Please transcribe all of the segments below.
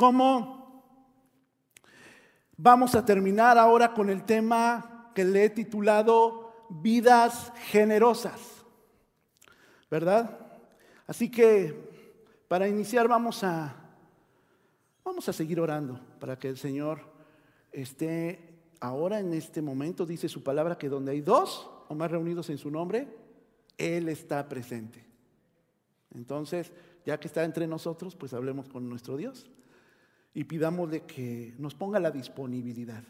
cómo vamos a terminar ahora con el tema que le he titulado Vidas generosas. ¿Verdad? Así que para iniciar vamos a vamos a seguir orando para que el Señor esté ahora en este momento dice su palabra que donde hay dos o más reunidos en su nombre, él está presente. Entonces, ya que está entre nosotros, pues hablemos con nuestro Dios y pidámosle que nos ponga la disponibilidad,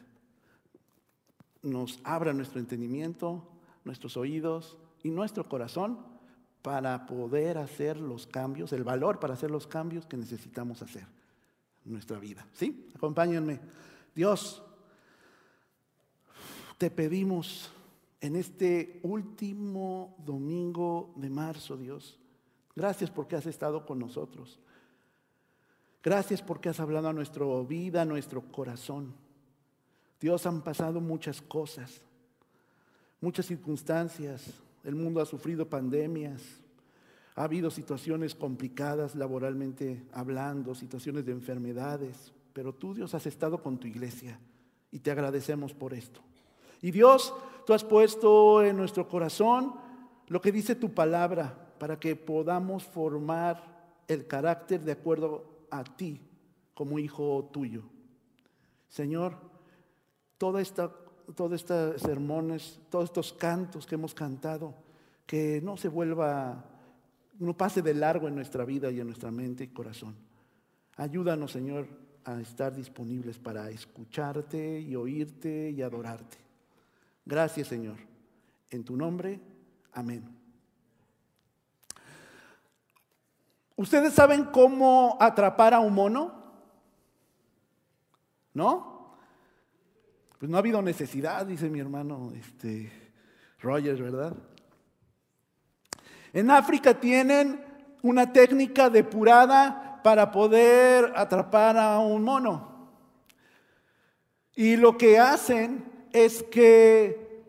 nos abra nuestro entendimiento, nuestros oídos y nuestro corazón para poder hacer los cambios, el valor para hacer los cambios que necesitamos hacer en nuestra vida. ¿Sí? Acompáñenme. Dios, te pedimos en este último domingo de marzo, Dios, gracias porque has estado con nosotros. Gracias porque has hablado a nuestra vida, a nuestro corazón. Dios, han pasado muchas cosas, muchas circunstancias. El mundo ha sufrido pandemias, ha habido situaciones complicadas laboralmente hablando, situaciones de enfermedades, pero tú, Dios, has estado con tu iglesia y te agradecemos por esto. Y Dios, tú has puesto en nuestro corazón lo que dice tu palabra para que podamos formar el carácter de acuerdo a ti como hijo tuyo. Señor, toda esta, todos estos sermones, todos estos cantos que hemos cantado, que no se vuelva, no pase de largo en nuestra vida y en nuestra mente y corazón. Ayúdanos, Señor, a estar disponibles para escucharte y oírte y adorarte. Gracias, Señor. En tu nombre, amén. ¿Ustedes saben cómo atrapar a un mono? ¿No? Pues no ha habido necesidad, dice mi hermano este, Rogers, ¿verdad? En África tienen una técnica depurada para poder atrapar a un mono. Y lo que hacen es que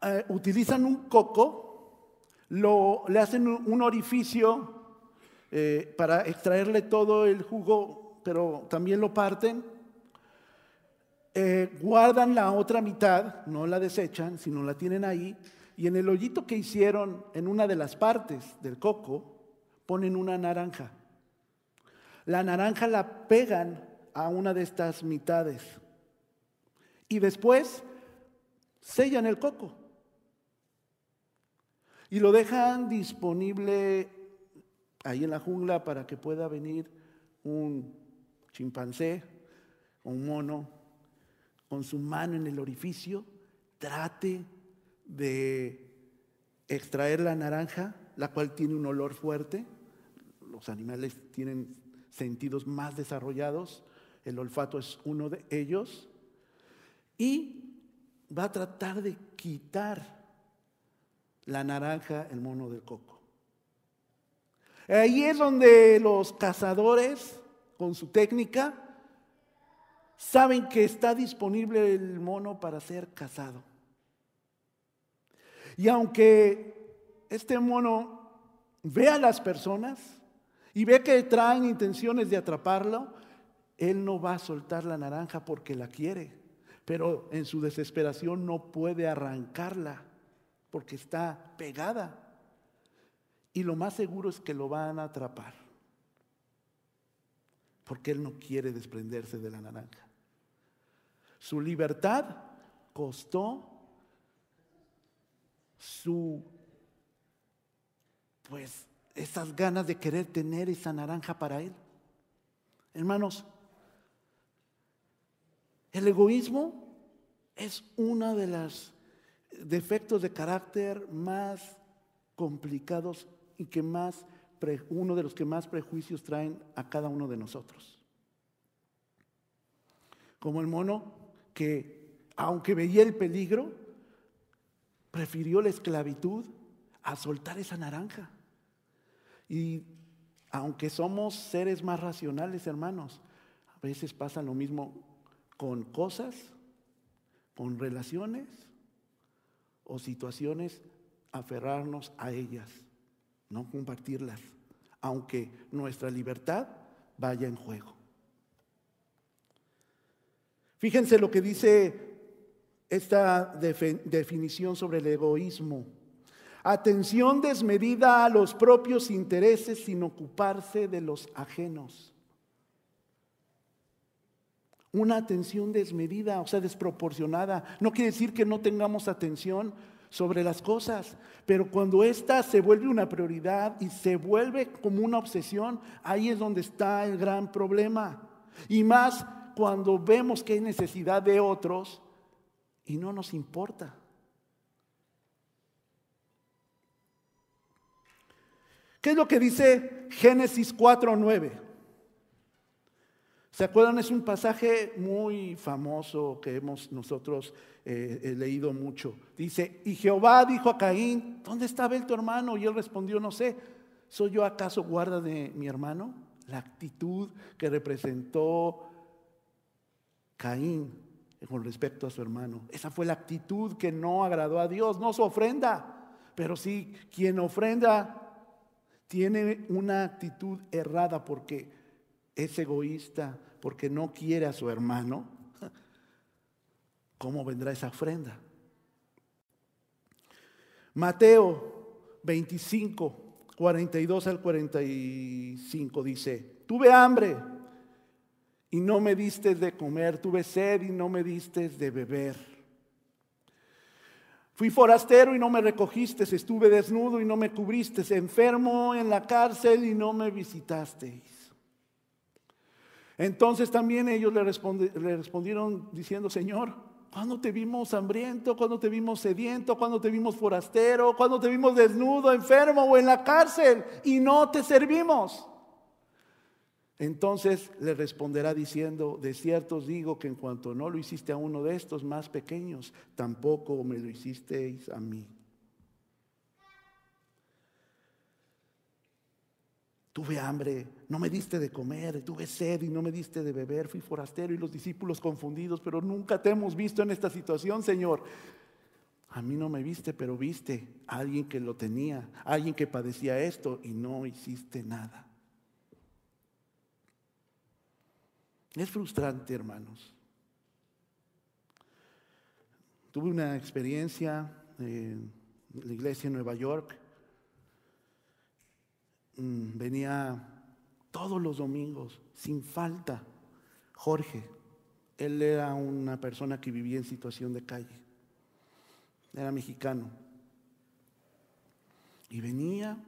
eh, utilizan un coco, lo, le hacen un orificio eh, para extraerle todo el jugo, pero también lo parten. Eh, guardan la otra mitad, no la desechan, sino la tienen ahí, y en el hoyito que hicieron en una de las partes del coco, ponen una naranja. La naranja la pegan a una de estas mitades y después sellan el coco y lo dejan disponible ahí en la jungla para que pueda venir un chimpancé o un mono con su mano en el orificio, trate de extraer la naranja, la cual tiene un olor fuerte. Los animales tienen sentidos más desarrollados, el olfato es uno de ellos y va a tratar de quitar la naranja, el mono del coco. Ahí es donde los cazadores, con su técnica, saben que está disponible el mono para ser cazado. Y aunque este mono ve a las personas y ve que traen intenciones de atraparlo, él no va a soltar la naranja porque la quiere pero en su desesperación no puede arrancarla porque está pegada. Y lo más seguro es que lo van a atrapar, porque él no quiere desprenderse de la naranja. Su libertad costó su, pues, esas ganas de querer tener esa naranja para él. Hermanos, el egoísmo es uno de los defectos de carácter más complicados y que más, uno de los que más prejuicios traen a cada uno de nosotros. Como el mono que, aunque veía el peligro, prefirió la esclavitud a soltar esa naranja. Y aunque somos seres más racionales, hermanos, a veces pasa lo mismo con cosas, con relaciones o situaciones, aferrarnos a ellas, no compartirlas, aunque nuestra libertad vaya en juego. Fíjense lo que dice esta definición sobre el egoísmo. Atención desmedida a los propios intereses sin ocuparse de los ajenos. Una atención desmedida, o sea, desproporcionada. No quiere decir que no tengamos atención sobre las cosas, pero cuando ésta se vuelve una prioridad y se vuelve como una obsesión, ahí es donde está el gran problema. Y más cuando vemos que hay necesidad de otros y no nos importa. ¿Qué es lo que dice Génesis 4.9? ¿Se acuerdan? Es un pasaje muy famoso que hemos nosotros eh, leído mucho. Dice, y Jehová dijo a Caín, ¿dónde está Abel tu hermano? Y él respondió, no sé, ¿soy yo acaso guarda de mi hermano? La actitud que representó Caín con respecto a su hermano. Esa fue la actitud que no agradó a Dios, no su ofrenda, pero sí quien ofrenda tiene una actitud errada porque es egoísta, porque no quiere a su hermano, ¿cómo vendrá esa ofrenda? Mateo 25, 42 al 45 dice, tuve hambre y no me diste de comer, tuve sed y no me diste de beber. Fui forastero y no me recogiste, estuve desnudo y no me cubriste, enfermo en la cárcel y no me visitasteis. Entonces también ellos le, respondieron diciendo, Señor, ¿cuándo te vimos hambriento? ¿Cuándo te vimos sediento? ¿Cuándo te vimos forastero? ¿Cuándo te vimos desnudo, enfermo o en la cárcel? Y no te servimos. Entonces le responderá diciendo, de cierto os digo que en cuanto no lo hiciste a uno de estos más pequeños, tampoco me lo hicisteis a mí. Tuve hambre, no me diste de comer, tuve sed y no me diste de beber, fui forastero y los discípulos confundidos, pero nunca te hemos visto en esta situación, Señor. A mí no me viste, pero viste a alguien que lo tenía, alguien que padecía esto y no hiciste nada. Es frustrante, hermanos. Tuve una experiencia en la iglesia en Nueva York. Mm, venía todos los domingos, sin falta, Jorge. Él era una persona que vivía en situación de calle. Era mexicano. Y venía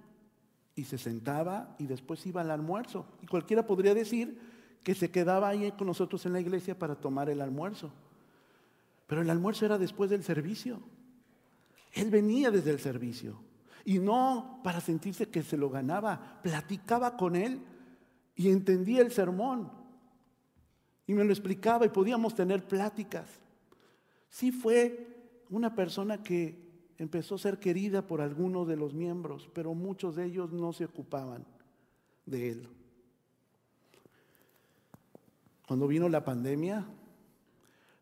y se sentaba y después iba al almuerzo. Y cualquiera podría decir que se quedaba ahí con nosotros en la iglesia para tomar el almuerzo. Pero el almuerzo era después del servicio. Él venía desde el servicio. Y no para sentirse que se lo ganaba. Platicaba con él y entendía el sermón. Y me lo explicaba y podíamos tener pláticas. Sí fue una persona que empezó a ser querida por algunos de los miembros, pero muchos de ellos no se ocupaban de él. Cuando vino la pandemia,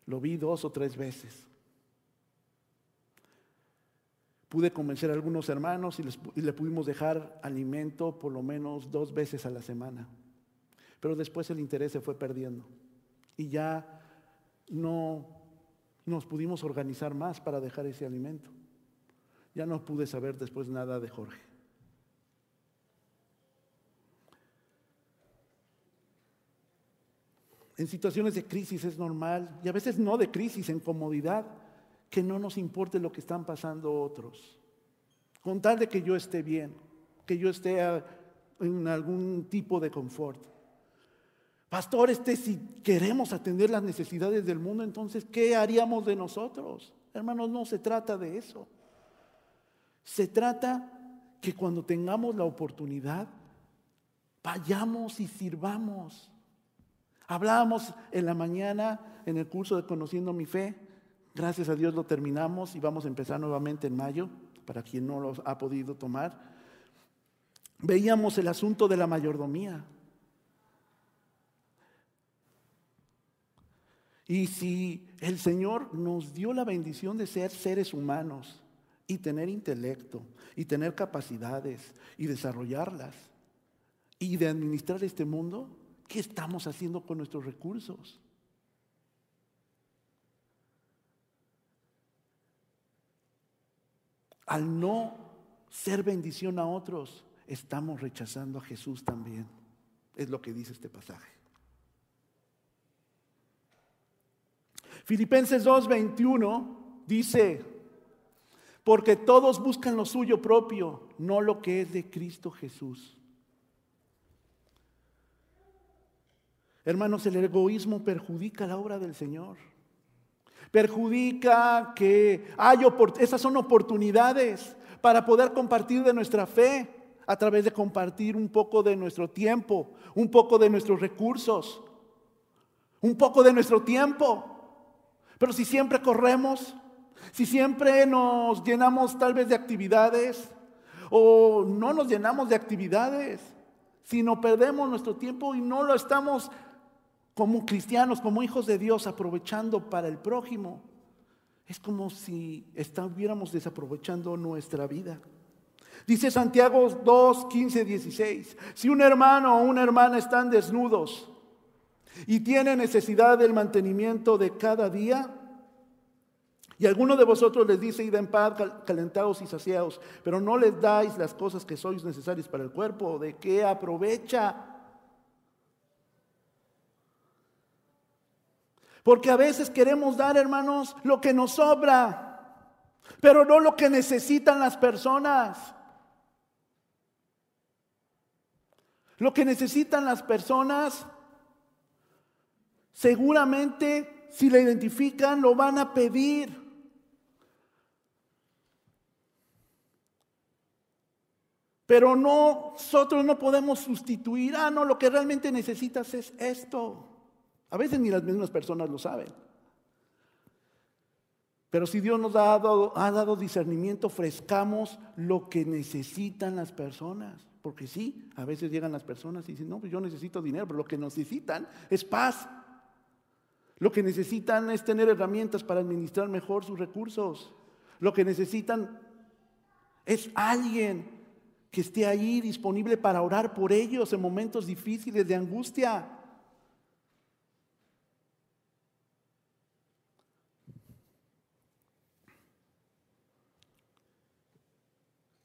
lo vi dos o tres veces. Pude convencer a algunos hermanos y, le pudimos dejar alimento por lo menos dos veces a la semana. Pero después el interés se fue perdiendo y ya no nos pudimos organizar más para dejar ese alimento. Ya no pude saber después nada de Jorge. En situaciones de crisis es normal, y a veces no de crisis, en comodidad, que no nos importe lo que están pasando otros. Con tal de que yo esté bien, que yo esté en algún tipo de confort. Pastor, este, si queremos atender las necesidades del mundo, entonces, ¿qué haríamos de nosotros? Hermanos, no se trata de eso. Se trata que cuando tengamos la oportunidad, vayamos y sirvamos. Hablábamos en la mañana en el curso de Conociendo mi Fe. Gracias a Dios lo terminamos y vamos a empezar nuevamente en mayo, para quien no lo ha podido tomar. Veíamos el asunto de la mayordomía. Y si el Señor nos dio la bendición de ser seres humanos y tener intelecto y tener capacidades y desarrollarlas y de administrar este mundo, ¿Qué estamos haciendo con nuestros recursos? Al no ser bendición a otros, estamos rechazando a Jesús también. Es lo que dice este pasaje. Filipenses 2:21 dice, porque todos buscan lo suyo propio, no lo que es de Cristo Jesús. Hermanos, el egoísmo perjudica la obra del Señor. Perjudica que hay esas son oportunidades para poder compartir de nuestra fe a través de compartir un poco de nuestro tiempo, un poco de nuestros recursos, un poco de nuestro tiempo. Pero si siempre corremos, si siempre nos llenamos tal vez de actividades o no nos llenamos de actividades, sino perdemos nuestro tiempo y no lo estamos como cristianos, como hijos de Dios, aprovechando para el prójimo, es como si estuviéramos desaprovechando nuestra vida. Dice Santiago 2, 15, 16, si un hermano o una hermana están desnudos y tienen necesidad del mantenimiento de cada día, y alguno de vosotros les dice, id en paz, calentados y saciados, pero no les dais las cosas que sois necesarias para el cuerpo, ¿de qué aprovecha? Porque a veces queremos dar, hermanos, lo que nos sobra, pero no lo que necesitan las personas. Lo que necesitan las personas, seguramente si la identifican, lo van a pedir. Pero no, nosotros no podemos sustituir, ah, no, lo que realmente necesitas es esto. A veces ni las mismas personas lo saben. Pero si Dios nos ha dado, discernimiento, ofrezcamos lo que necesitan las personas. Porque sí, a veces llegan las personas y dicen, no, pues yo necesito dinero, pero lo que necesitan es paz. Lo que necesitan es tener herramientas para administrar mejor sus recursos. Lo que necesitan es alguien que esté ahí disponible para orar por ellos en momentos difíciles de angustia.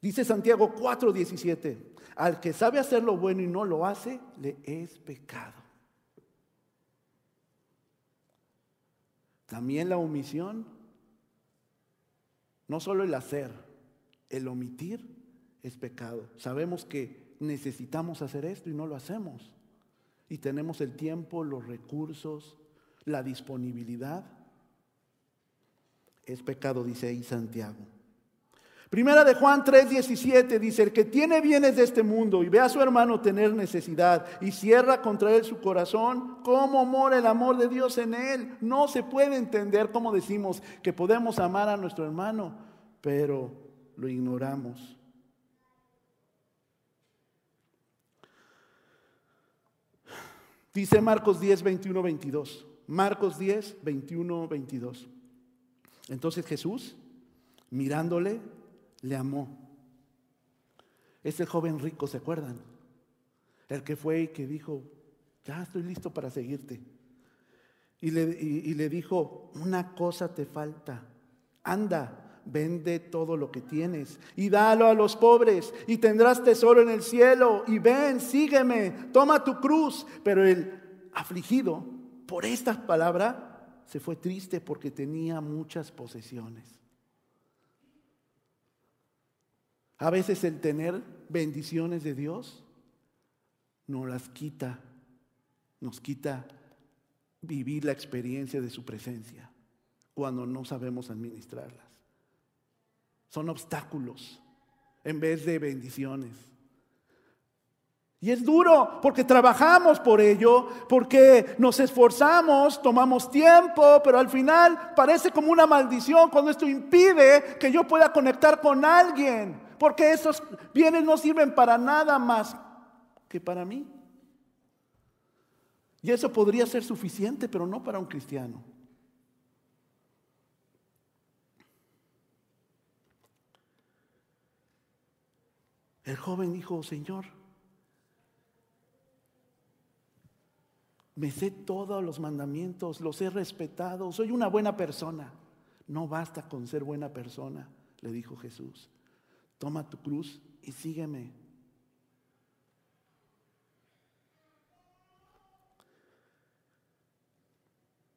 Dice Santiago 4:17, al que sabe hacer lo bueno y no lo hace, le es pecado. También la omisión, no solo el hacer, el omitir es pecado. Sabemos que necesitamos hacer esto y no lo hacemos. Y tenemos el tiempo, los recursos, la disponibilidad. Es pecado, dice ahí Santiago. Primera de Juan 3:17 dice, el que tiene bienes de este mundo y ve a su hermano tener necesidad y cierra contra él su corazón, ¿cómo mora el amor de Dios en él? No se puede entender cómo decimos que podemos amar a nuestro hermano, pero lo ignoramos. Dice Marcos 10, 21, 22. Marcos 10, 21, 22. Entonces Jesús, mirándole, le amó. Ese joven rico, ¿se acuerdan? El que fue y que dijo, ya estoy listo para seguirte. Y le, y le dijo, una cosa te falta, anda, vende todo lo que tienes y dalo a los pobres y tendrás tesoro en el cielo y ven, sígueme, toma tu cruz. Pero el afligido por esta palabra se fue triste porque tenía muchas posesiones. A veces el tener bendiciones de Dios nos las quita, nos quita vivir la experiencia de su presencia cuando no sabemos administrarlas son obstáculos en vez de bendiciones. Y es duro porque trabajamos por ello, porque nos esforzamos, tomamos tiempo, pero al final parece como una maldición cuando esto impide que yo pueda conectar con alguien, porque esos bienes no sirven para nada más que para mí. Y eso podría ser suficiente, pero no para un cristiano. El joven dijo, Señor, Me sé todos los mandamientos, los he respetado, soy una buena persona. No basta con ser buena persona, le dijo Jesús. Toma tu cruz y sígueme.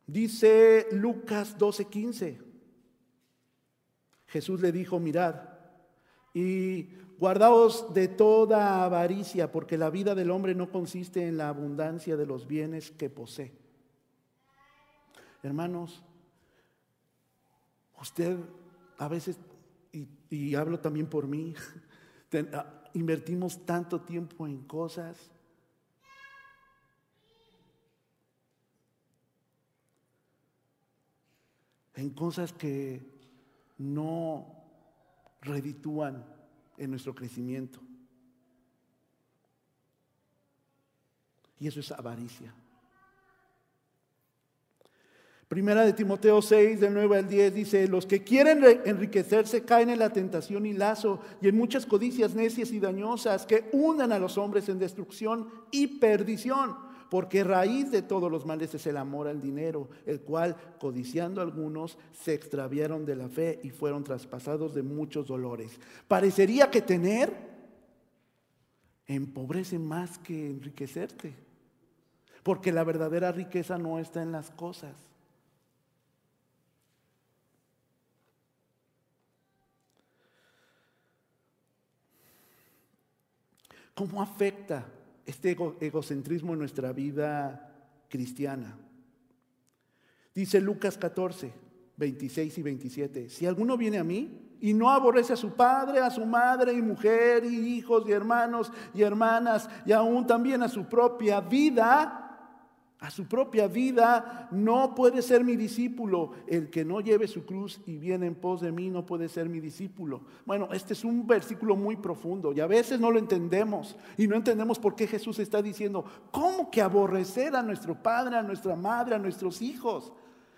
Dice Lucas 12:15. Jesús le dijo, mirad, y guardaos de toda avaricia, porque la vida del hombre no consiste en la abundancia de los bienes que posee. Hermanos, usted a veces, y, hablo también por mí, invertimos tanto tiempo en cosas en cosas que no reditúan en nuestro crecimiento. Y eso es avaricia. Primera de Timoteo 6, del 9 al 10, dice, los que quieren enriquecerse caen en la tentación y lazo y en muchas codicias necias y dañosas que hunden a los hombres en destrucción y perdición porque raíz de todos los males es el amor al dinero, el cual, codiciando algunos, se extraviaron de la fe y fueron traspasados de muchos dolores. Parecería que tener empobrece más que enriquecerte, porque la verdadera riqueza no está en las cosas. ¿Cómo afecta este egocentrismo en nuestra vida cristiana. Dice Lucas 14, 26 y 27, si alguno viene a mí y no aborrece a su padre, a su madre y mujer y hijos y hermanos y hermanas y aún también a su propia vida, a su propia vida, no puede ser mi discípulo. El que no lleve su cruz y viene en pos de mí no puede ser mi discípulo. Bueno, este es un versículo muy profundo y a veces no lo entendemos y no entendemos por qué Jesús está diciendo, ¿cómo que aborrecer a nuestro padre, a nuestra madre, a nuestros hijos?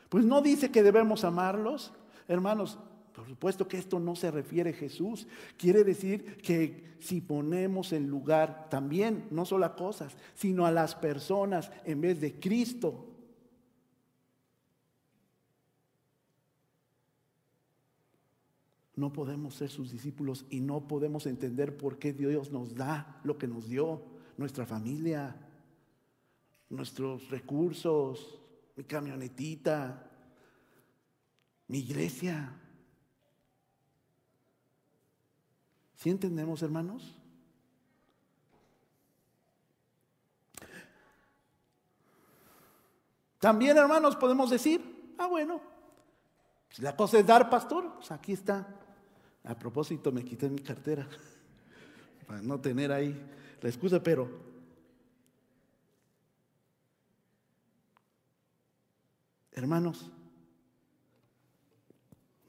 Pues no dice que debemos amarlos. Hermanos, por supuesto que esto no se refiere a Jesús. Quiere decir que si ponemos en lugar también, no solo a cosas, sino a las personas en vez de Cristo, no podemos ser sus discípulos y no podemos entender por qué Dios nos da lo que nos dio, nuestra familia, nuestros recursos, mi camionetita, mi iglesia. ¿Sí entendemos, hermanos? También, hermanos, podemos decir, ah, bueno, si la cosa es dar, pastor, pues aquí está. A propósito, me quité mi cartera para no tener ahí la excusa, pero hermanos,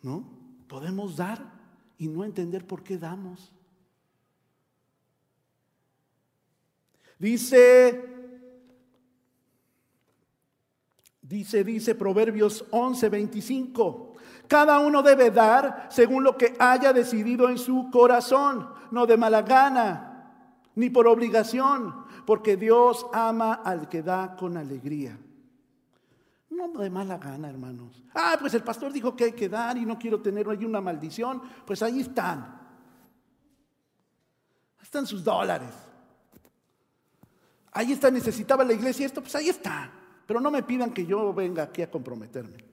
¿no? Podemos dar y no entender por qué damos. Dice, dice, dice Proverbios 11, 25. Cada uno debe dar según lo que haya decidido en su corazón, no de mala gana, ni por obligación, porque Dios ama al que da con alegría. No de mala gana, hermanos. Ah, pues el pastor dijo que hay que dar y no quiero tener ahí una maldición. Pues ahí están. Ahí están sus dólares. Ahí está, necesitaba la iglesia esto, pues ahí está. Pero no me pidan que yo venga aquí a comprometerme.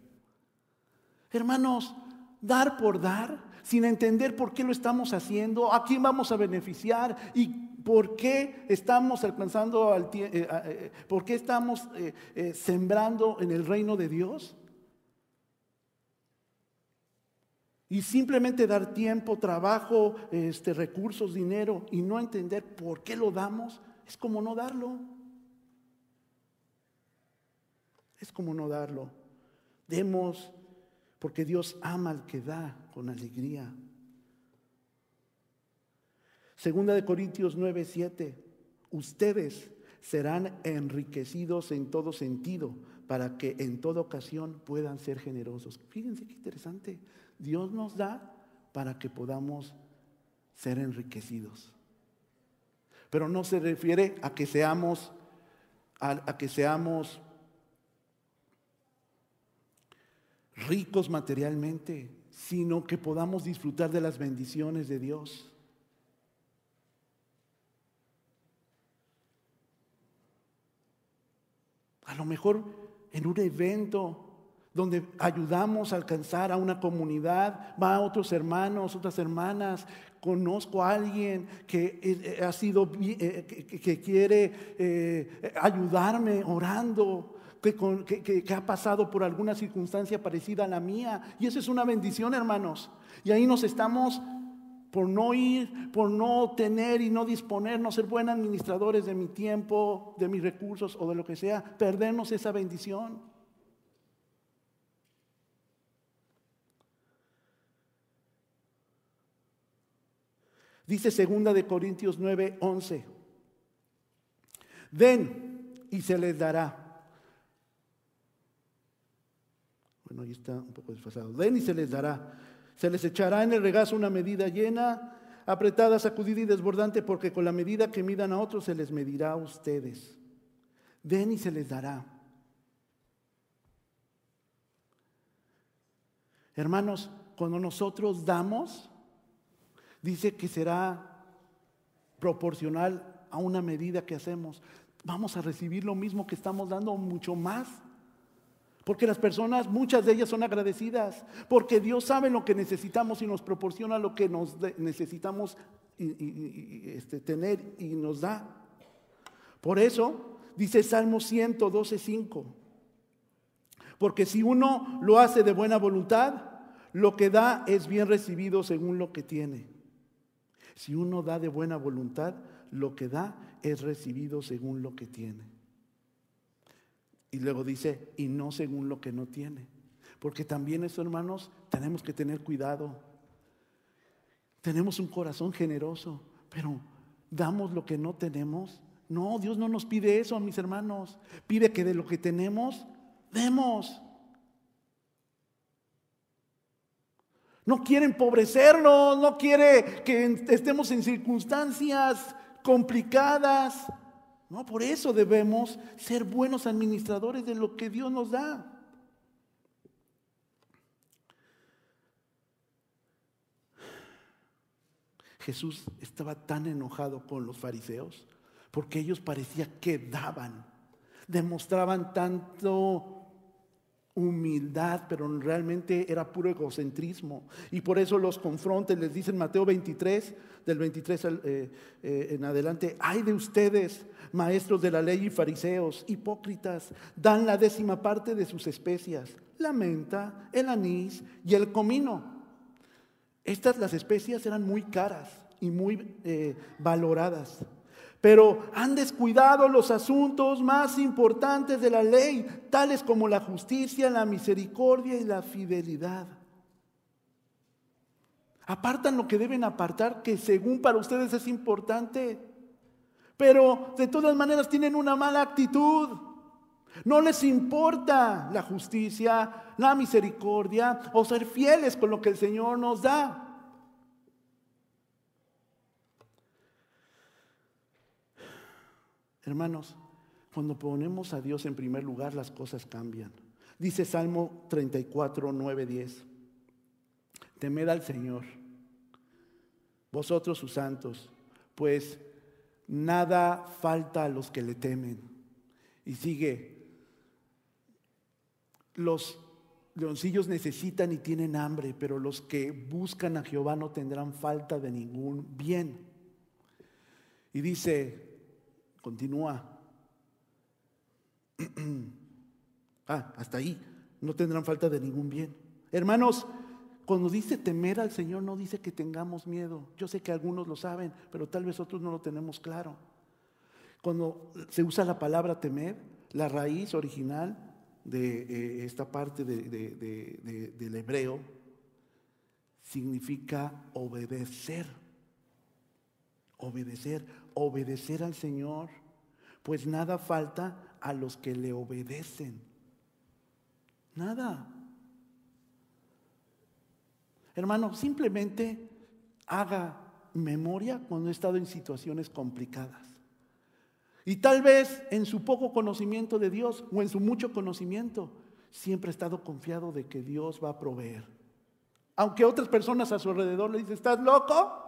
Hermanos, dar por dar, sin entender por qué lo estamos haciendo, a quién vamos a beneficiar y ¿Por qué estamos alcanzando al eh, eh, eh, ¿Por qué estamos sembrando en el reino de Dios? Y simplemente dar tiempo, trabajo, este, recursos, dinero y no entender por qué lo damos, es como no darlo. Es como no darlo. Demos porque Dios ama al que da con alegría. Segunda de Corintios 9, 7. Ustedes serán enriquecidos en todo sentido para que en toda ocasión puedan ser generosos. Fíjense qué interesante. Dios nos da para que podamos ser enriquecidos. Pero no se refiere a que seamos a, que seamos ricos materialmente, sino que podamos disfrutar de las bendiciones de Dios. A lo mejor en un evento donde ayudamos a alcanzar a una comunidad, va a otros hermanos, otras hermanas, conozco a alguien que eh, eh, ha sido, eh, que, quiere ayudarme orando, que, que, ha pasado por alguna circunstancia parecida a la mía. Y eso es una bendición, hermanos. Y ahí nos estamos, por no ir, por no tener y no disponer, no ser buenos administradores de mi tiempo, de mis recursos o de lo que sea, perdernos esa bendición. Dice segunda de Corintios 9, 11. Den y se les dará. Bueno, ahí está un poco desfasado. Den y se les dará. Se les echará en el regazo una medida llena, apretada, sacudida y desbordante, porque con la medida que midan a otros se les medirá a ustedes. Den y se les dará. Hermanos, cuando nosotros damos, dice que será proporcional a una medida que hacemos. Vamos a recibir lo mismo que estamos dando, mucho más. Porque las personas, muchas de ellas son agradecidas, porque Dios sabe lo que necesitamos y nos proporciona lo que nos necesitamos este, tener y nos da. Por eso dice Salmo 112, 5. Porque si uno lo hace de buena voluntad, lo que da es bien recibido según lo que tiene. Si uno da de buena voluntad, lo que da es recibido según lo que tiene. Y luego dice, y no según lo que no tiene. Porque también eso, hermanos, tenemos que tener cuidado. Tenemos un corazón generoso, pero damos lo que no tenemos. No, Dios no nos pide eso, mis hermanos. Pide que de lo que tenemos, demos. No quiere empobrecernos, no quiere que estemos en circunstancias complicadas. No, por eso debemos ser buenos administradores de lo que Dios nos da. Jesús estaba tan enojado con los fariseos porque ellos parecía que daban, demostraban tanto humildad, pero realmente era puro egocentrismo. Y por eso los confronta, les dice en Mateo 23, del 23 eh, eh, en adelante, ay de ustedes, maestros de la ley y fariseos, hipócritas, dan la décima parte de sus especias, la menta, el anís y el comino. Estas las especias eran muy caras y muy eh, valoradas pero han descuidado los asuntos más importantes de la ley, tales como la justicia, la misericordia y la fidelidad. Apartan lo que deben apartar, que según para ustedes es importante, pero de todas maneras tienen una mala actitud. No les importa la justicia, la misericordia o ser fieles con lo que el Señor nos da. Hermanos, cuando ponemos a Dios en primer lugar, las cosas cambian. Dice Salmo 34, 9, 10. Temed al Señor, vosotros sus santos, pues nada falta a los que le temen. Y sigue, los leoncillos necesitan y tienen hambre, pero los que buscan a Jehová no tendrán falta de ningún bien. Y dice, Continúa. ah, hasta ahí. No tendrán falta de ningún bien. Hermanos, cuando dice temer al Señor, no dice que tengamos miedo. Yo sé que algunos lo saben, pero tal vez otros no lo tenemos claro. Cuando se usa la palabra temer, la raíz original de eh, esta parte del hebreo significa obedecer obedecer, obedecer al Señor, pues nada falta a los que le obedecen. Nada. Hermano, simplemente haga memoria cuando he estado en situaciones complicadas. Y tal vez en su poco conocimiento de Dios o en su mucho conocimiento, siempre ha estado confiado de que Dios va a proveer. Aunque otras personas a su alrededor le dicen, ¿estás loco?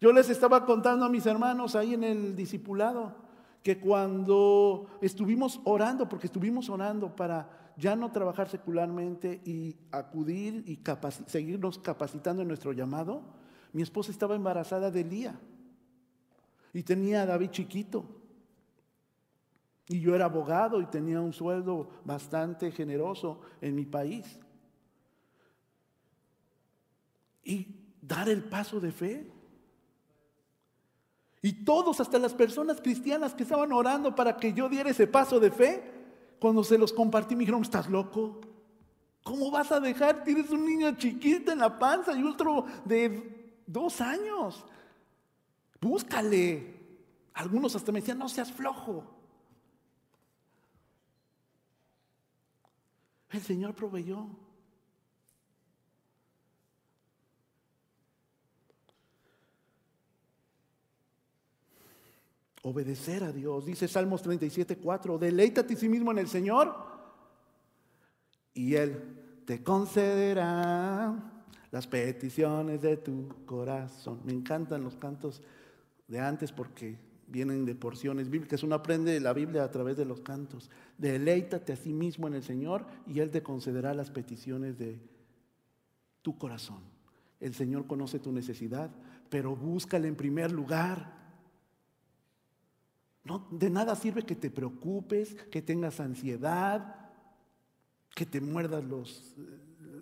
Yo les estaba contando a mis hermanos ahí en el discipulado que cuando estuvimos orando, porque estuvimos orando para ya no trabajar secularmente y acudir y seguirnos capacitando en nuestro llamado, mi esposa estaba embarazada de Elía y tenía a David chiquito. Y yo era abogado y tenía un sueldo bastante generoso en mi país. Y dar el paso de fe. Y todos, hasta las personas cristianas que estaban orando para que yo diera ese paso de fe, cuando se los compartí me dijeron, ¿estás loco? ¿Cómo vas a dejar? Tienes un niño chiquito en la panza y otro de dos años. Búscale. Algunos hasta me decían, no seas flojo. El Señor proveyó. Obedecer a Dios. Dice Salmos 37, 4. Deleítate a sí mismo en el Señor y Él te concederá las peticiones de tu corazón. Me encantan los cantos de antes porque vienen de porciones bíblicas. Uno aprende la Biblia a través de los cantos. Deleítate a sí mismo en el Señor y Él te concederá las peticiones de tu corazón. El Señor conoce tu necesidad, pero búscale en primer lugar. No, de nada sirve que te preocupes, que tengas ansiedad, que te muerdas los,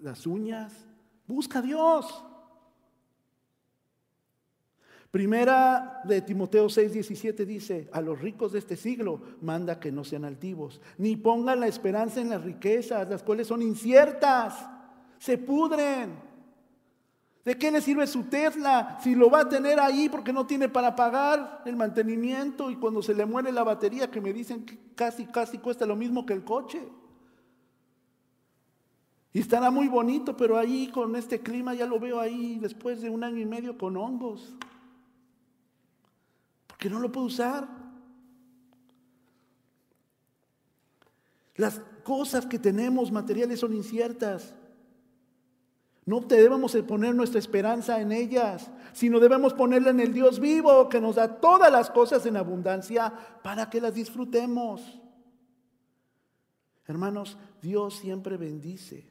las uñas. Busca a Dios. Primera de Timoteo 6, 17 dice, a los ricos de este siglo manda que no sean altivos, ni pongan la esperanza en las riquezas, las cuales son inciertas, se pudren. ¿De qué le sirve su Tesla si lo va a tener ahí porque no tiene para pagar el mantenimiento y cuando se le muere la batería que me dicen que casi, casi cuesta lo mismo que el coche? Y estará muy bonito, pero ahí con este clima ya lo veo ahí después de un año y medio con hongos que no lo puedo usar. Las cosas que tenemos materiales son inciertas. No debemos poner nuestra esperanza en ellas, sino debemos ponerla en el Dios vivo que nos da todas las cosas en abundancia para que las disfrutemos. Hermanos, Dios siempre bendice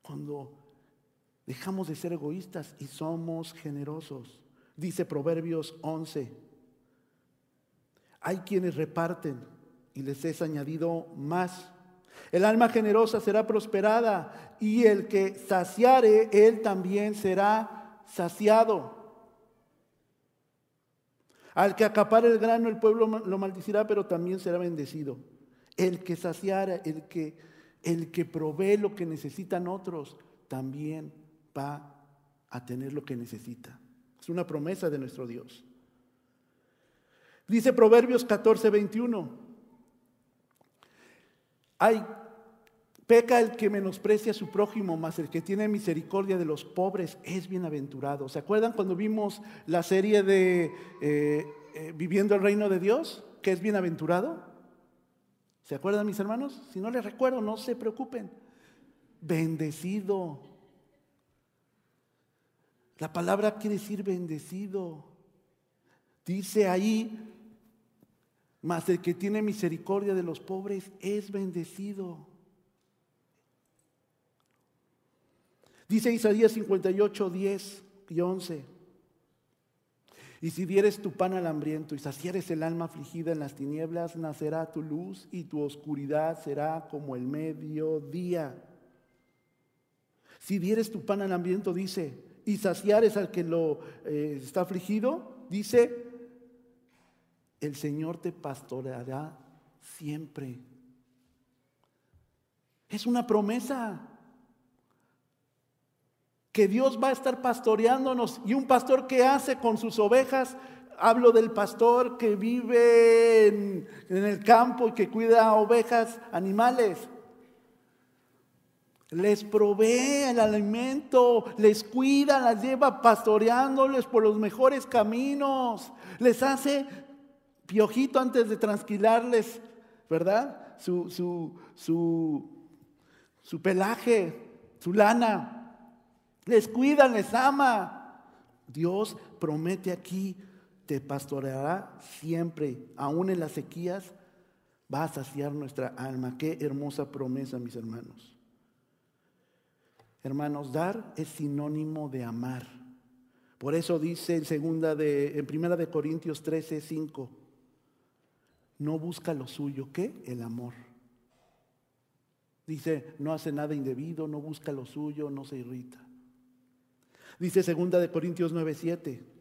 cuando dejamos de ser egoístas y somos generosos. Dice Proverbios 11, hay quienes reparten y les es añadido más. El alma generosa será prosperada y el que saciare, él también será saciado. Al que acapare el grano, el pueblo lo maldicirá, pero también será bendecido. El que saciara, el que, el que provee lo que necesitan otros, también va a tener lo que necesita. Es una promesa de nuestro Dios. Dice Proverbios 14, 21. Hay, peca el que menosprecia a su prójimo, mas el que tiene misericordia de los pobres es bienaventurado. ¿Se acuerdan cuando vimos la serie de eh, eh, Viviendo el Reino de Dios? que es bienaventurado? ¿Se acuerdan mis hermanos? Si no les recuerdo, no se preocupen. Bendecido. La palabra quiere decir bendecido. Dice ahí mas el que tiene misericordia de los pobres es bendecido. Dice Isaías 58, 10 y 11. Y si dieres tu pan al hambriento y saciares el alma afligida en las tinieblas, nacerá tu luz y tu oscuridad será como el mediodía. Si dieres tu pan al hambriento, dice, y saciares al que lo eh, está afligido, dice, el Señor te pastoreará siempre. Es una promesa que Dios va a estar pastoreándonos. Y un pastor que hace con sus ovejas, hablo del pastor que vive en, el campo y que cuida ovejas, animales. Les provee el alimento, les cuida, las lleva pastoreándoles por los mejores caminos, les hace piojito antes de transquilarles, ¿verdad? Su, su, su, su pelaje, su lana. Les cuida, les ama. Dios promete aquí, te pastoreará siempre, aún en las sequías, va a saciar nuestra alma. Qué hermosa promesa, mis hermanos. Hermanos, dar es sinónimo de amar. Por eso dice en segunda de en primera de Corintios 13, 5, no busca lo suyo, ¿qué? El amor. Dice, no hace nada indebido, no busca lo suyo, no se irrita. Dice segunda de Corintios 9, 7.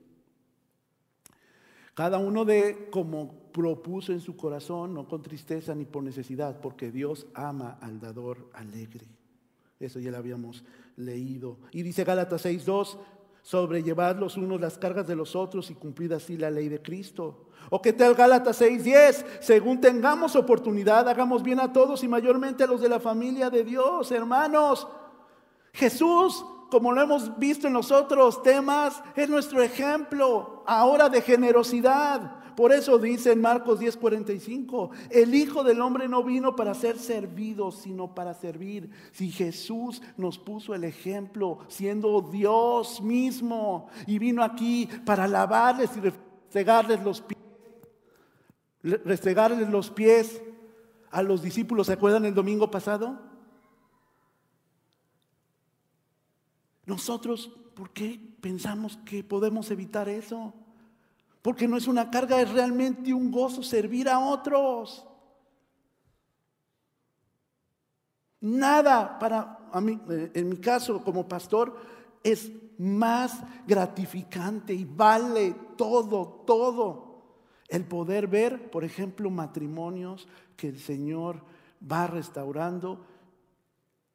Cada uno de como propuso en su corazón, no con tristeza ni por necesidad, porque Dios ama al dador alegre. Eso ya lo habíamos leído. Y dice Gálatas 6.2, sobrellevad los unos las cargas de los otros y cumplid así la ley de Cristo. O qué tal Gálatas 6.10, según tengamos oportunidad, hagamos bien a todos y mayormente a los de la familia de Dios, hermanos. Jesús como lo hemos visto en los otros temas, es nuestro ejemplo ahora de generosidad. Por eso dice en Marcos 10:45, el Hijo del Hombre no vino para ser servido, sino para servir. Si Jesús nos puso el ejemplo, siendo Dios mismo, y vino aquí para lavarles y restregarles los pies, restregarles los pies a los discípulos, ¿se acuerdan el domingo pasado? Nosotros, ¿por qué pensamos que podemos evitar eso? Porque no es una carga, es realmente un gozo servir a otros. Nada para mí, eh, en mi caso como pastor, es más gratificante y vale todo, todo. El poder ver, por ejemplo, matrimonios que el Señor va restaurando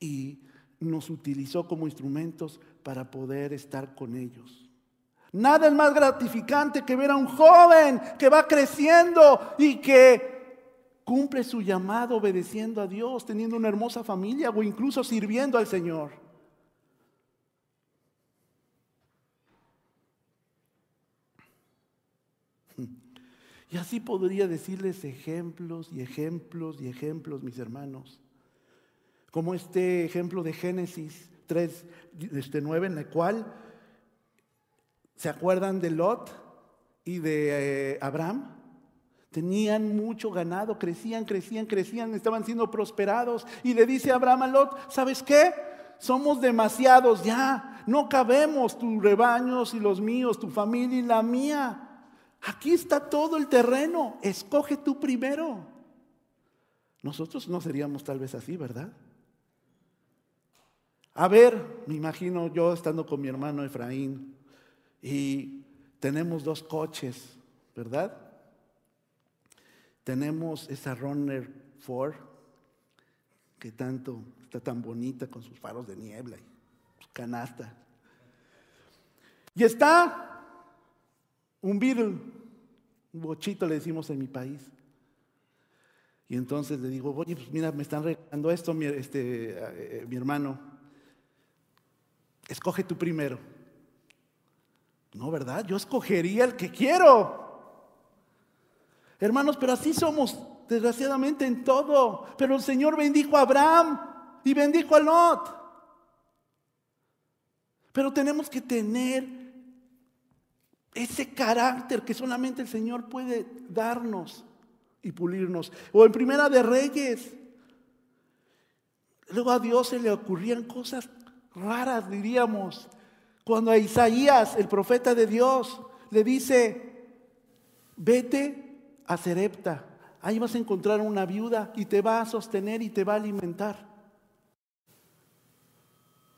y nos utilizó como instrumentos para poder estar con ellos. Nada es más gratificante que ver a un joven que va creciendo y que cumple su llamado obedeciendo a Dios, teniendo una hermosa familia o incluso sirviendo al Señor. Y así podría decirles ejemplos y ejemplos y ejemplos, mis hermanos. Como este ejemplo de Génesis 3, este 9, en el cual se acuerdan de Lot y de eh, Abraham. Tenían mucho ganado, crecían, crecían, crecían, estaban siendo prosperados. Y le dice Abraham a Lot, ¿sabes qué? Somos demasiados ya, no cabemos tus rebaños y los míos, tu familia y la mía. Aquí está todo el terreno, escoge tú primero. Nosotros no seríamos tal vez así, ¿verdad? A ver, me imagino yo estando con mi hermano Efraín y tenemos dos coches, ¿verdad? Tenemos esa Runner Ford que tanto está tan bonita con sus faros de niebla y canasta. Y está un Beetle, un bochito le decimos en mi país. Y entonces le digo, oye, pues mira, me están regalando esto mi, este, eh, mi hermano. Escoge tú primero. No, ¿verdad? Yo escogería el que quiero. Hermanos, pero así somos, desgraciadamente, en todo. Pero el Señor bendijo a Abraham y bendijo a Lot. Pero tenemos que tener ese carácter que solamente el Señor puede darnos y pulirnos. O en Primera de Reyes. Luego a Dios se le ocurrían cosas raras, diríamos, cuando a Isaías, el profeta de Dios, le dice, vete a Serepta, ahí vas a encontrar una viuda y te va a sostener y te va a alimentar.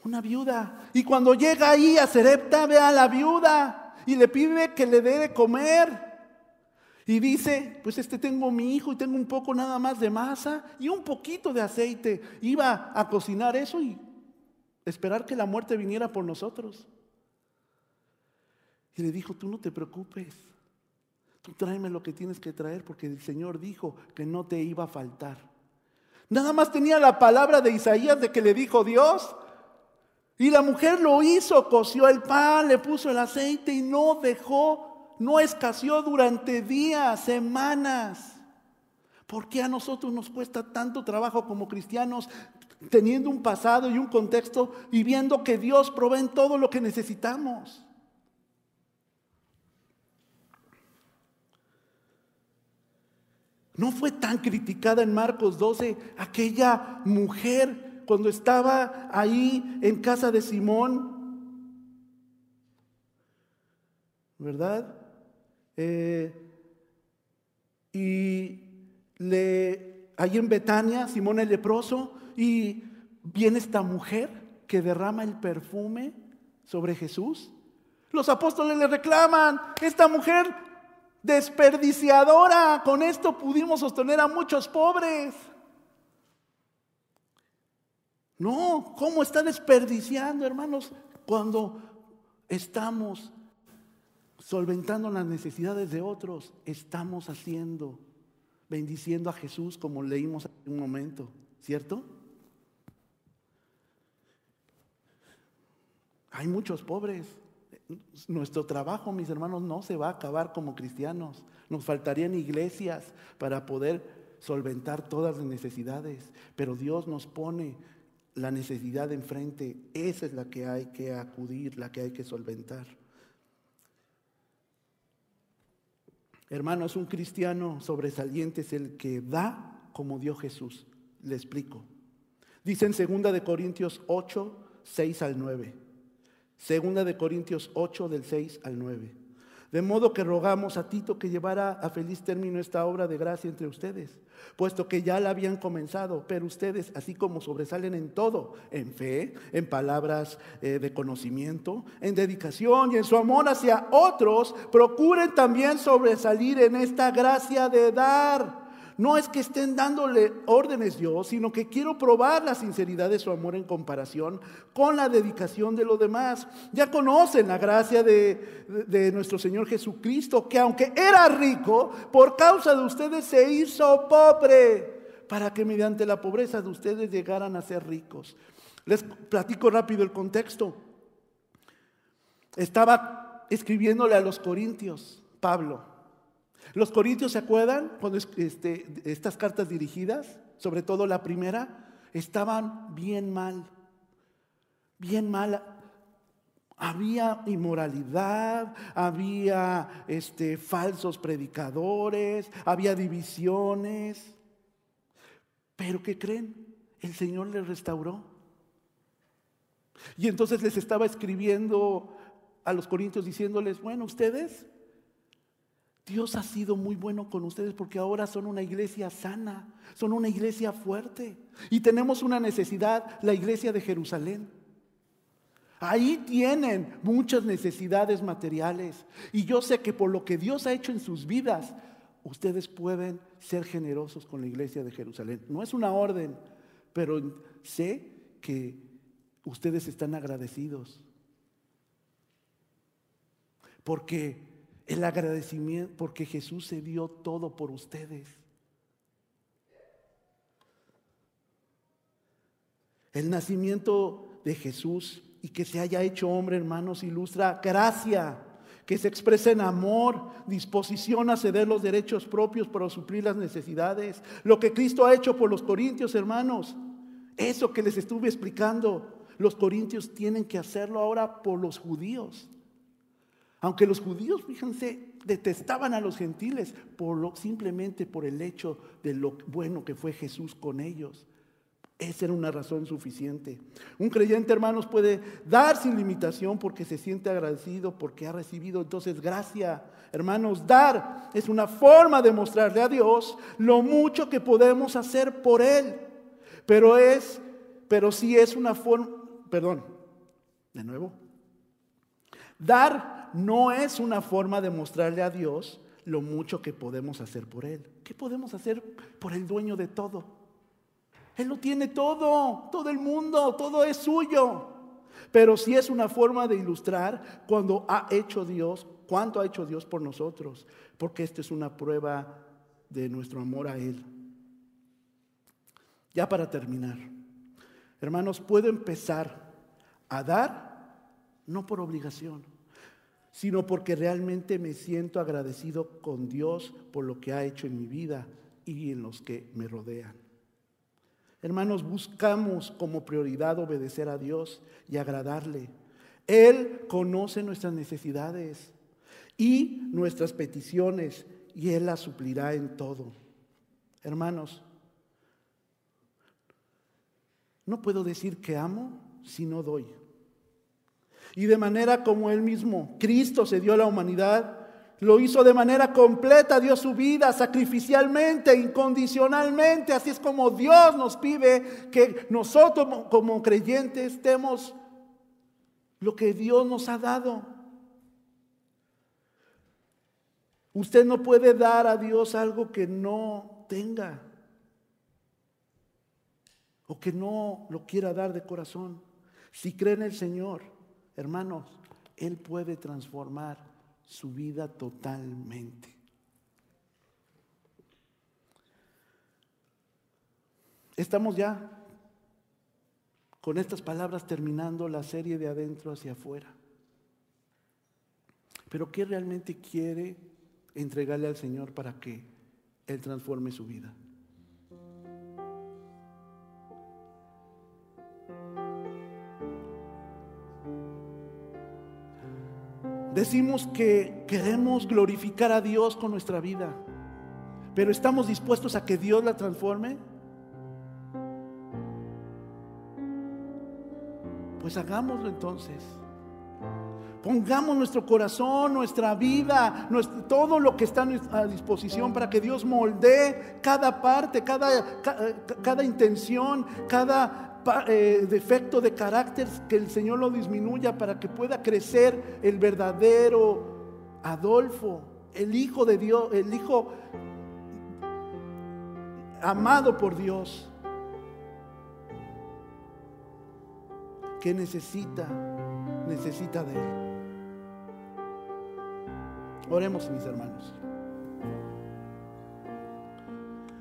Una viuda. Y cuando llega ahí a Serepta, ve a la viuda y le pide que le dé de comer. Y dice, pues este tengo mi hijo y tengo un poco nada más de masa y un poquito de aceite. Iba a cocinar eso y esperar que la muerte viniera por nosotros. Y le dijo, tú no te preocupes, tú tráeme lo que tienes que traer porque el Señor dijo que no te iba a faltar. Nada más tenía la palabra de Isaías de que le dijo Dios. Y la mujer lo hizo, coció el pan, le puso el aceite y no dejó no escaseó durante días, semanas. ¿Por qué a nosotros nos cuesta tanto trabajo como cristianos teniendo un pasado y un contexto y viendo que Dios provee todo lo que necesitamos? No fue tan criticada en Marcos 12 aquella mujer cuando estaba ahí en casa de Simón, ¿verdad? Eh, y le, ahí en Betania, Simón el leproso, y viene esta mujer que derrama el perfume sobre Jesús. Los apóstoles le reclaman, esta mujer desperdiciadora, con esto pudimos sostener a muchos pobres. No, ¿cómo está desperdiciando, hermanos? Cuando estamos solventando las necesidades de otros, estamos haciendo, bendiciendo a Jesús como leímos hace un momento, ¿cierto? Hay muchos pobres. Nuestro trabajo, mis hermanos, no se va a acabar como cristianos. Nos faltarían iglesias para poder solventar todas las necesidades, pero Dios nos pone la necesidad enfrente. Esa es la que hay que acudir, la que hay que solventar. Hermano, es un cristiano sobresaliente, es el que da como dio Jesús. Le explico. Dice en 2 de Corintios 8, 6 al 9. Segunda de Corintios 8 del 6 al 9. De modo que rogamos a Tito que llevara a feliz término esta obra de gracia entre ustedes, puesto que ya la habían comenzado, pero ustedes, así como sobresalen en todo, en fe, en palabras eh, de conocimiento, en dedicación y en su amor hacia otros, procuren también sobresalir en esta gracia de dar. No es que estén dándole órdenes yo, sino que quiero probar la sinceridad de su amor en comparación con la dedicación de los demás. Ya conocen la gracia de, de, nuestro Señor Jesucristo, que aunque era rico, por causa de ustedes se hizo pobre, para que mediante la pobreza de ustedes llegaran a ser ricos. Les platico rápido el contexto. Estaba escribiéndole a los corintios, Pablo. Los corintios se acuerdan cuando este, estas cartas dirigidas, sobre todo la primera, estaban bien mal, bien mal. Había inmoralidad, había este, falsos predicadores, había divisiones. Pero ¿qué creen? El Señor les restauró. Y entonces les estaba escribiendo a los corintios diciéndoles, bueno, ustedes Dios ha sido muy bueno con ustedes porque ahora son una iglesia sana, son una iglesia fuerte. Y tenemos una necesidad, la iglesia de Jerusalén. Ahí tienen muchas necesidades materiales. Y yo sé que por lo que Dios ha hecho en sus vidas, ustedes pueden ser generosos con la iglesia de Jerusalén. No es una orden, pero sé que ustedes están agradecidos. Porque el agradecimiento porque Jesús se dio todo por ustedes. El nacimiento de Jesús y que se haya hecho hombre, hermanos, ilustra gracia, que se expresa en amor, disposición a ceder los derechos propios para suplir las necesidades. Lo que Cristo ha hecho por los corintios, hermanos, eso que les estuve explicando, los corintios tienen que hacerlo ahora por los judíos. Aunque los judíos, fíjense, detestaban a los gentiles por lo, simplemente por el hecho de lo bueno que fue Jesús con ellos. Esa era una razón suficiente. Un creyente, hermanos, puede dar sin limitación porque se siente agradecido, porque ha recibido entonces gracia. Hermanos, dar es una forma de mostrarle a Dios lo mucho que podemos hacer por Él. Pero es, pero sí es una forma, perdón, de nuevo. Dar no es una forma de mostrarle a Dios lo mucho que podemos hacer por Él. ¿Qué podemos hacer por el dueño de todo? Él lo tiene todo, todo el mundo, todo es suyo. Pero sí es una forma de ilustrar cuando ha hecho Dios, cuánto ha hecho Dios por nosotros, porque esta es una prueba de nuestro amor a Él. Ya para terminar, hermanos, puedo empezar a dar no por obligación, sino porque realmente me siento agradecido con Dios por lo que ha hecho en mi vida y en los que me rodean. Hermanos, buscamos como prioridad obedecer a Dios y agradarle. Él conoce nuestras necesidades y nuestras peticiones y Él las suplirá en todo. Hermanos, no puedo decir que amo si no doy. Y de manera como Él mismo, Cristo se dio a la humanidad, lo hizo de manera completa, dio su vida sacrificialmente, incondicionalmente. Así es como Dios nos pide que nosotros como creyentes demos lo que Dios nos ha dado. Usted no puede dar a Dios algo que no tenga o que no lo quiera dar de corazón. Si cree en el Señor, hermanos, Él puede transformar su vida totalmente. Estamos ya con estas palabras terminando la serie de adentro hacia afuera. Pero ¿qué realmente quiere entregarle al Señor para que Él transforme su vida? Decimos que queremos glorificar a Dios con nuestra vida, pero ¿estamos dispuestos a que Dios la transforme? Pues hagámoslo entonces. Pongamos nuestro corazón, nuestra vida, todo lo que está a disposición para que Dios moldee cada parte, cada, cada, intención, cada eh, defecto de carácter, que el Señor lo disminuya para que pueda crecer el verdadero Adolfo, el Hijo de Dios, el Hijo amado por Dios. que necesita, necesita de Él. Oremos, mis hermanos.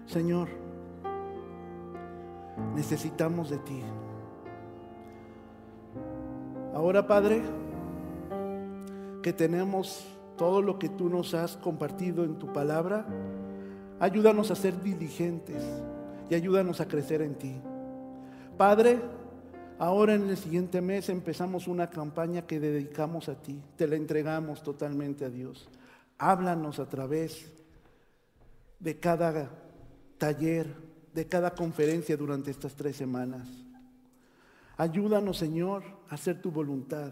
Señor, necesitamos de ti. Ahora, Padre, que tenemos todo lo que tú nos has compartido en tu palabra, ayúdanos a ser diligentes y ayúdanos a crecer en ti. Padre, Ahora en el siguiente mes empezamos una campaña que dedicamos a ti, te la entregamos totalmente a Dios. Háblanos a través de cada taller, de cada conferencia durante estas tres semanas. Ayúdanos, Señor, a hacer tu voluntad,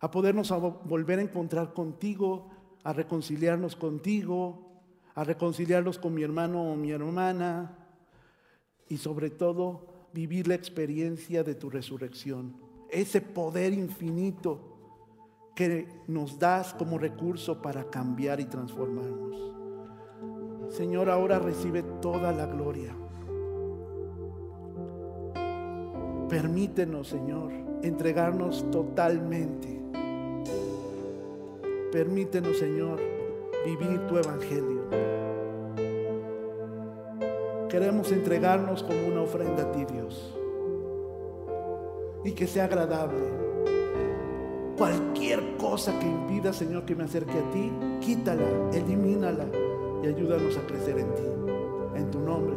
a podernos volver a encontrar contigo, a reconciliarnos contigo, a reconciliarnos con mi hermano o mi hermana y sobre todo vivir la experiencia de tu resurrección, ese poder infinito que nos das como recurso para cambiar y transformarnos. Señor, ahora recibe toda la gloria. Permítenos, Señor, entregarnos totalmente. Permítenos, Señor, vivir tu evangelio. Queremos entregarnos como una ofrenda a ti, Dios. Y que sea agradable. Cualquier cosa que impida, Señor, que me acerque a ti, quítala, elimínala y ayúdanos a crecer en ti. En tu nombre.